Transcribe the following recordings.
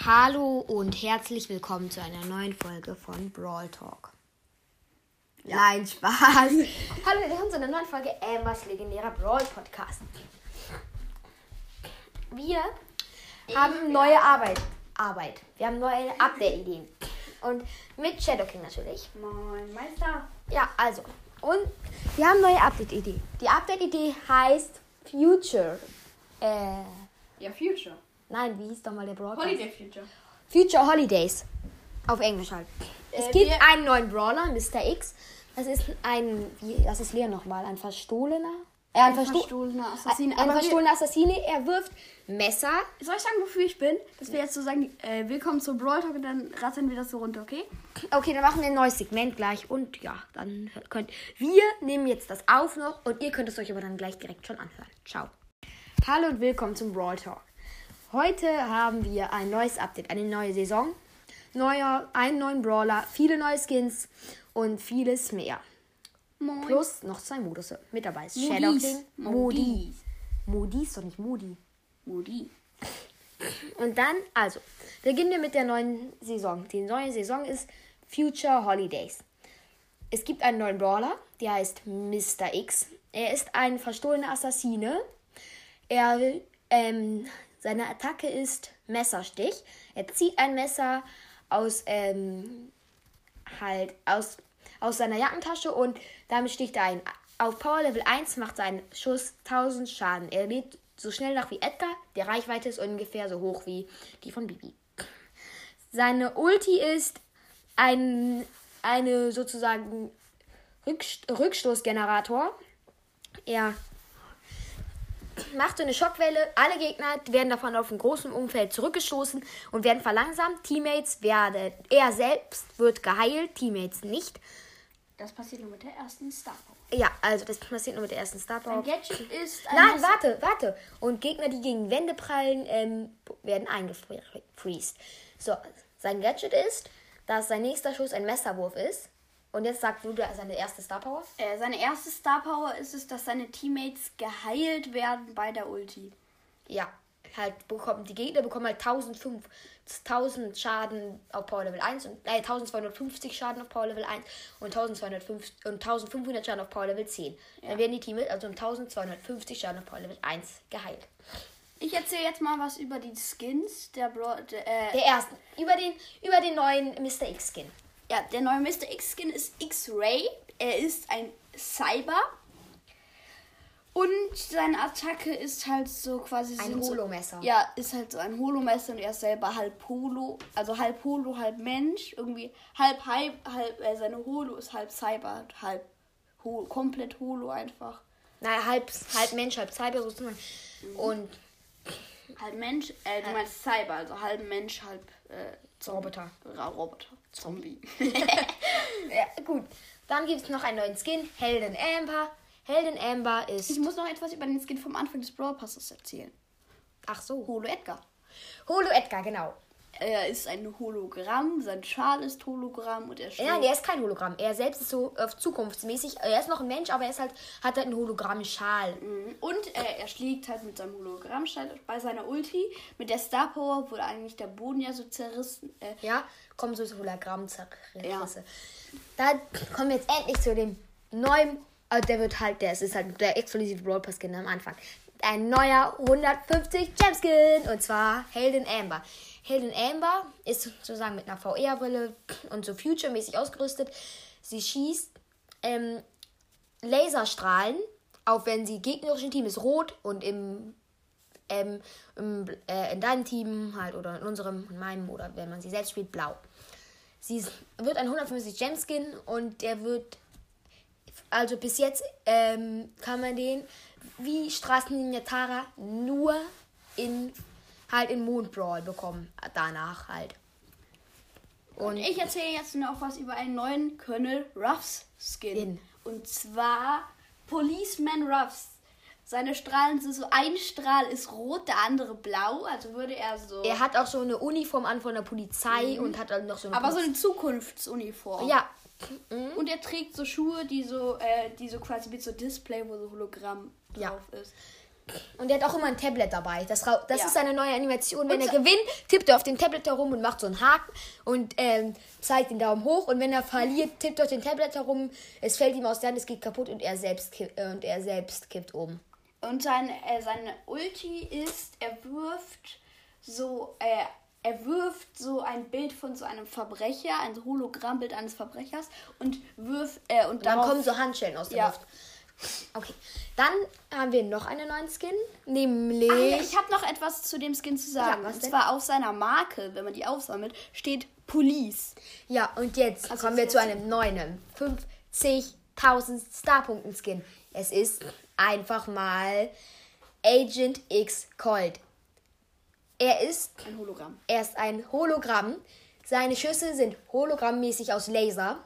Hallo und herzlich willkommen zu einer neuen Folge von Brawl Talk. Nein, Spaß. Hallo, willkommen zu einer neuen Folge Ambers legendärer Brawl Podcast. Wir haben neue Arbeit. Arbeit. Wir haben neue Update-Ideen. Und mit Shadow King natürlich. Moin, Meister. Ja, also. Und wir haben neue Update-Idee. Die Update-Idee heißt Future. Äh, Ja, Future. Nein, wie hieß doch mal der Broadcast? Holiday Future. Future Holidays. Auf Englisch halt. Es Äh, gibt einen neuen Brawler, Mr. X. Das ist ein, wie, das ist Leon nochmal, ein verstohlener. Äh, ein, Versto verstohlener Assassine. Ein, ein verstohlener Assassine. Er wirft Messer. Soll ich sagen, wofür ich bin? Dass wir jetzt so sagen, äh, willkommen zu Brawl Talk und dann rattern wir das so runter, okay? Okay, dann machen wir ein neues Segment gleich. Und ja, dann könnt wir nehmen jetzt das auf noch und ihr könnt es euch aber dann gleich direkt schon anhören. Ciao. Hallo und willkommen zum Brawl Talk. Heute haben wir ein neues Update, eine neue Saison, neuer, einen neuen Brawler, viele neue Skins und vieles mehr. Moin. Plus noch zwei Modus mit dabei. ist Shadow Modis. King, Modi. Modis. Modi ist doch nicht Modi. Modi. Und dann, also, beginnen wir mit der neuen Saison. Die neue Saison ist Future Holidays. Es gibt einen neuen Brawler, der heißt Mr. X. Er ist ein verstohlener Assassine. Er, ähm, seine Attacke ist Messerstich. Er zieht ein Messer aus, ähm, halt, aus, aus seiner Jackentasche und damit sticht er ein. Auf Power Level 1 macht sein Schuss 1000 Schaden. Er lebt so schnell nach wie Edgar. Der Reichweite ist ungefähr so hoch wie die von Bibi. Seine Ulti ist ein, eine sozusagen Rückst Rückstoßgenerator. Er macht so eine Schockwelle. Alle Gegner werden davon auf einem großen Umfeld zurückgestoßen und werden verlangsamt. Teammates werden, er selbst wird geheilt, Teammates nicht. Das passiert nur mit der ersten Star Power. Ja, also das passiert nur mit der ersten Star Power. Ein Gadget ist ein Nein, warte, warte. Und Gegner, die gegen Wände prallen, ähm, werden eingefriest. So, sein Gadget ist, dass sein nächster Schuss ein Messerwurf ist. Und jetzt sagt Ludo seine erste Star Power. Äh, seine erste Star Power ist es, dass seine Teammates geheilt werden bei der Ulti. Ja, halt bekommen, die Gegner bekommen halt 1005, 1000 Schaden auf Power Level 1 und äh, 1250 Schaden auf Power Level 1 und 1205 und 1500 Schaden auf Power Level 10. Dann werden die Teams also um 1250 Schaden auf Power Level 1 geheilt. Ich erzähle jetzt mal was über die Skins der Brawl. Der, äh, Der erste. Über den, über den neuen Mr. X Skin. Ja, der neue Mr. X-Skin ist X-Ray. Er ist ein Cyber. Und seine Attacke ist halt so quasi. Ein sind so- Holomesser. Ja, ist halt so ein Holomesser und er ist selber halb Holo. Also halb Holo, halb Mensch. Irgendwie halb, halb, halb. Äh, seine Holo ist halb Cyber, halb Holo, komplett Holo einfach. Naja, halb, halb Mensch, halb Cyber sozusagen. Und Halb Mensch, äh, du meinst Cyber, also halb Mensch, halb äh, Zombie. Roboter. Roboter. Zombie. ja, gut. Dann gibt es noch einen neuen Skin, Helden Amber. Helden Amber ist. ich muss noch etwas über den Skin vom Anfang des Brawl Passes erzählen. Ach so. Holo Edgar. Holo Edgar, genau. Er ist ein Hologramm, sein Schal ist Hologramm und er steht. Nein, der ist kein Hologramm. Er selbst ist so äh, zukunftsmäßig. Er ist noch ein Mensch, aber er ist halt, hat halt einen Hologrammschal. Mhm. und äh, er schlägt halt mit seinem Hologrammschal bei seiner Ulti. Mit der Star Power wurde eigentlich der Boden ja so zerrissen. Äh, Ja, kommen so Hologrammzerrisse. Ja. Da kommen wir jetzt endlich zu dem neuen. äh, der wird halt, der ist halt der exklusive Brawl Pass am Anfang. Ein neuer 150 Gem Skin und zwar Helden Amber. Helden Amber ist sozusagen mit einer VR-Brille und so Future-mäßig ausgerüstet. Sie schießt ähm, Laserstrahlen, auch wenn sie gegnerischen Team ist rot und im ähm, im, äh, in deinem Team halt oder in unserem, in meinem oder wenn man sie selbst spielt, blau. Sie ist- wird ein 150 Gem Skin und der wird, also bis jetzt ähm, kann man den wie Straßenlinie Tara nur in halt in Mondbrawl bekommen. Danach halt. und ich erzähle jetzt noch was über einen neuen Colonel Ruffs Skin. In. Und zwar Policeman Ruffs. Seine Strahlen sind so, ein Strahl ist rot, der andere blau. Also würde er so. Er hat auch so eine Uniform an von der Polizei und hat dann noch so eine aber so Poliz- eine Zukunftsuniform. Ja. Und er trägt so Schuhe, die so, äh, die so quasi mit so Display, wo so Hologramm Ja. drauf ist. Und der hat auch immer ein Tablet dabei. Das, das Ja. ist seine neue Animation. Wenn Und er gewinnt, tippt er auf den Tablet herum und macht so einen Haken und ähm, zeigt den Daumen hoch. Und wenn er verliert, tippt er auf den Tablet herum. Es fällt ihm aus der Hand, es geht kaputt und er selbst, kipp, äh, und er selbst kippt oben. Und sein, äh, seine Ulti ist, er wirft so, äh, er wirft so ein Bild von so einem Verbrecher, ein Hologrammbild eines Verbrechers und wirft, äh, und Dann darauf, kommen so Handschellen aus der Ja. Luft. Okay, dann haben wir noch einen neuen Skin, nämlich... Ah, ja, ich habe noch etwas zu dem Skin zu sagen. Ja, und denn? zwar auf seiner Marke, wenn man die aufsammelt, steht Police. Ja, und jetzt Also kommen wir zu einem neuen 50.000 Starpunkten Skin. Es ist einfach mal Agent X Cold. Er ist, Ein Hologramm. er ist ein Hologramm. Seine Schüsse sind hologrammmäßig aus Laser.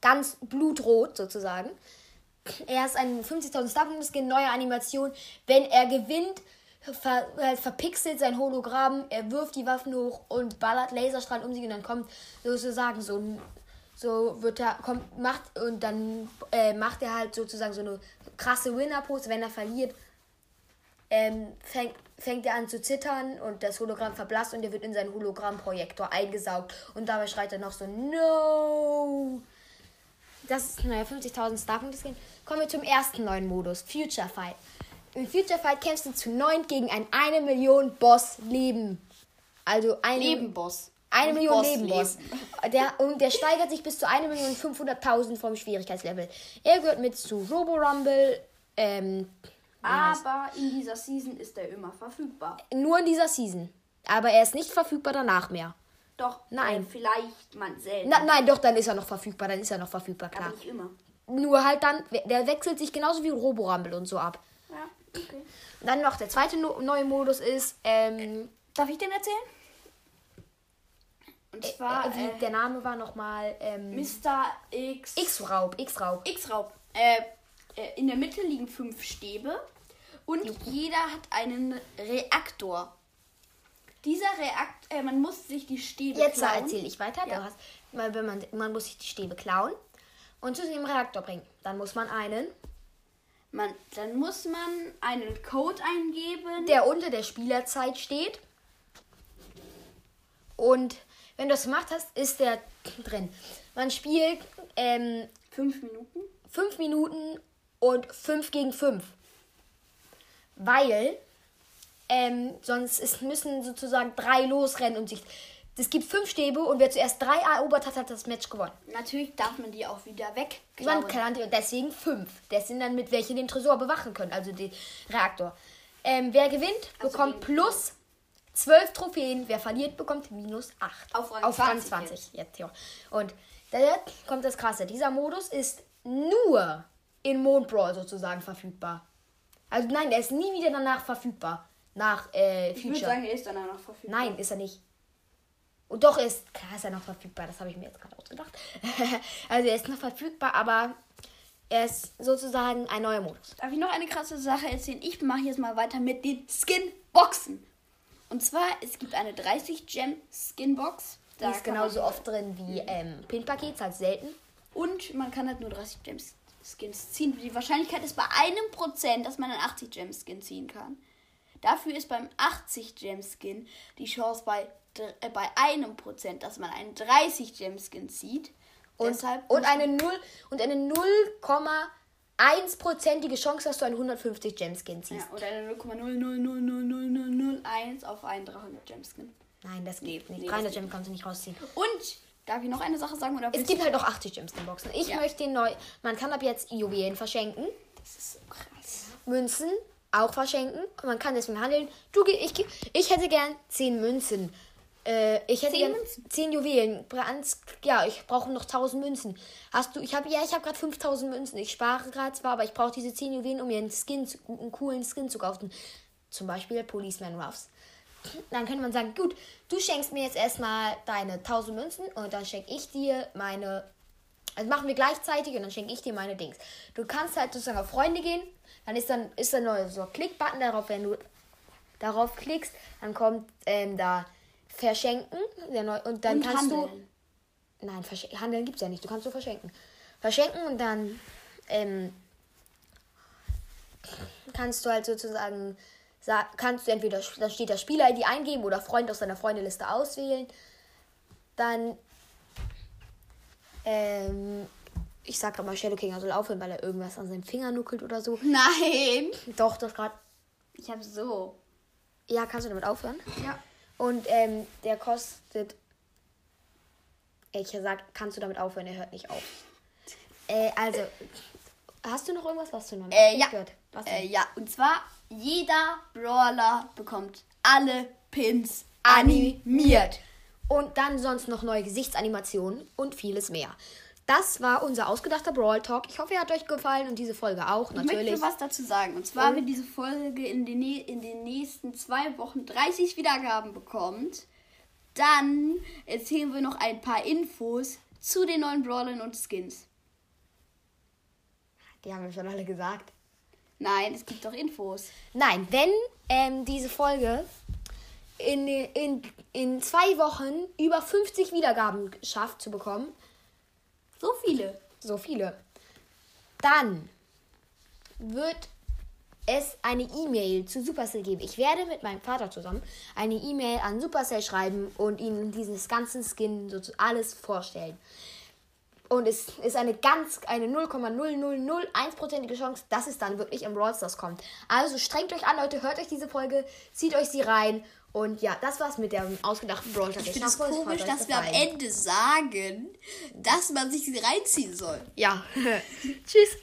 Ganz blutrot sozusagen. Er ist ein 50.000 Starpunkten Skin, neue Animation. Wenn er gewinnt, ver, äh, verpixelt sein Hologramm, er wirft die Waffen hoch und ballert Laserstrahlen um sich und dann kommt sozusagen so ein so wird er kommt macht und dann äh, macht er halt sozusagen so eine krasse Winner Pose, wenn er verliert. Ähm, fängt, fängt er an zu zittern und das Hologramm verblasst und er wird in seinen Hologrammprojektor eingesaugt und dabei schreit er noch so No! Das ist naja 50.000 Starpunkte Skin. Kommen wir zum ersten neuen Modus, Future Fight. Im Future Fight kämpfst du zu neun gegen ein 1 Million Boss Leben. Also eine Lebenboss. eine Nicht Million Boss Lebenboss. Leben. Der, und der steigert sich bis zu 1.500.000 vom Schwierigkeitslevel. Er gehört mit zu Robo Rumble. Ähm, Aber in dieser Season ist er immer verfügbar. nur in dieser Season. Aber er ist nicht verfügbar danach mehr. Doch, Nein. Äh, vielleicht man selten. Na, nein, doch, dann ist er noch verfügbar. Dann ist er noch verfügbar, klar. aber nicht immer. Nur halt dann, der wechselt sich genauso wie Robo Rumble und so ab. Ja, okay. Dann noch der zweite no neue Modus ist, ähm, Darf ich den erzählen? Und zwar äh, äh, der Name war nochmal, ähm, Mr. X. X-Raub, X-Raub. X-Raub. Äh, äh, in der Mitte liegen fünf Stäbe und jeder hat einen Reaktor. Dieser Reaktor, äh, man muss sich die Stäbe Jetzt klauen. erzähle ich weiter. Ja. Du hast, man, wenn man, man muss sich die Stäbe klauen und zu dem Reaktor bringen. Dann muss man einen, Man, dann muss man einen Code eingeben. der unter der Spielerzeit steht. Und wenn du das gemacht hast, ist der drin. Man spielt ähm, Fünf Minuten. 5 Minuten und 5 gegen 5. Weil ähm, sonst ist, müssen sozusagen drei losrennen und sich. Es gibt fünf Stäbe und wer zuerst drei erobert hat, hat das Match gewonnen. Natürlich darf man die auch wieder weg. Man kann deswegen fünf. Das sind dann mit welche den Tresor bewachen können, also den Reaktor. Ähm, wer gewinnt, Also bekommt plus 12 Trophäen. Wer verliert, bekommt minus 8. Auf Rang Auf Rang 20 20. Jetzt, ja. Und da kommt das Krasse. Dieser Modus ist nur in Mondbrawl sozusagen verfügbar. Also nein, der ist nie wieder danach verfügbar. Nach äh, Ich würde Future. sagen, er ist dann auch noch verfügbar. Nein, ist er nicht. Und doch ist, klar ist er noch verfügbar, das habe ich mir jetzt gerade ausgedacht. also er ist noch verfügbar, aber er ist sozusagen ein neuer Modus. Darf ich noch eine krasse Sache erzählen? Ich mache jetzt mal weiter mit den Skin-Boxen. Und zwar, es gibt eine 30 Gem Skin-Box. Die ist genauso oft drin wie ähm, Pin-Pakets, halt selten. Und man kann halt nur 30 Gem Skins ziehen. Die Wahrscheinlichkeit ist bei einem Prozent, dass man einen 80 Gem Skin ziehen kann. Dafür ist beim 80 Gem Skin die Chance bei, äh, bei einem Prozent, dass man einen 30 Gem Skin zieht. Und, Deshalb und eine 0 und eine 0,1%ige Chance, dass du einen 150 Gem-Skin ziehst. ja, oder eine 0,0000001 auf einen 300 Gem Skin. Nein, das geht Nee, nicht. nee, 300 das Gem kannst du nicht rausziehen. Und darf ich noch eine Sache sagen? Oder Es gibt halt auch 80 Gem-Skin-Boxen. Ich Ja. möchte den neu. Man kann ab jetzt Juwelen verschenken. Das ist so krass. Münzen auch verschenken. Und man kann deswegen handeln. Du, ich, ich hätte gern 10 Münzen. Äh, ich hätte Zehn gern Münzen? 10 Juwelen. Ja, ich brauche noch 1000 Münzen. Hast du, ich habe, ja, ich habe gerade 5000 Münzen. Ich spare gerade zwar, aber ich brauche diese 10 Juwelen, um mir einen Skin, einen coolen Skin zu kaufen. Zum Beispiel Policeman Ruffs. Dann könnte man sagen, gut, du schenkst mir jetzt erstmal deine 1000 Münzen und dann schenke ich dir meine also machen wir gleichzeitig und dann schenke ich dir meine Dings. Du kannst halt sozusagen auf Freunde gehen, dann ist dann ist dann noch so ein Klick-Button darauf, wenn du darauf klickst, dann kommt ähm, da verschenken und dann Und kannst handeln. du nein handeln gibt's ja nicht, du kannst nur verschenken. Verschenken und dann ähm, kannst du halt sozusagen, sa- kannst du entweder, da steht der Spieler-ID eingeben oder Freund aus deiner Freundeliste auswählen. Dann, ähm, ich sag gerade mal, Shadow King soll aufhören, weil er irgendwas an seinem Finger nuckelt oder so. Nein. Doch, das gerade. Ich habe so. Ja, kannst du damit aufhören? Ja. Und ähm, der kostet. Ich sag, kannst du damit aufhören? Er hört nicht auf. Äh, also, hast du noch irgendwas, was du noch nicht Äh, ja. gehört? Was Äh, ja, und zwar jeder Brawler bekommt alle Pins animiert. Und dann sonst noch neue Gesichtsanimationen und vieles mehr. Das war unser ausgedachter Brawl Talk. Ich hoffe, er hat euch gefallen und diese Folge auch, Ich möchte natürlich. was dazu sagen. Und zwar, Und- wenn diese Folge in den, in den nächsten zwei Wochen 30 Wiedergaben bekommt, dann erzählen wir noch ein paar Infos zu den neuen Brawlern und Skins. Die haben wir schon alle gesagt. Nein, es gibt doch Infos. Nein, wenn ähm, diese Folge in, in, in zwei Wochen über 50 Wiedergaben schafft zu bekommen, So viele. so viele, dann wird es eine E-Mail zu Supercell geben. Ich werde mit meinem Vater zusammen eine E-Mail an Supercell schreiben und ihnen dieses ganze Skin so alles vorstellen. Und es ist eine ganz, eine 0,0001%ige Chance, dass es dann wirklich im Brawl Stars kommt. Also strengt euch an, Leute, hört euch diese Folge, zieht euch sie rein. Und ja, das war's mit dem ausgedachten Brawl Stars. Ich finde es komisch, dass wir am. Ende sagen, dass man sich sie reinziehen soll. Ja. Tschüss.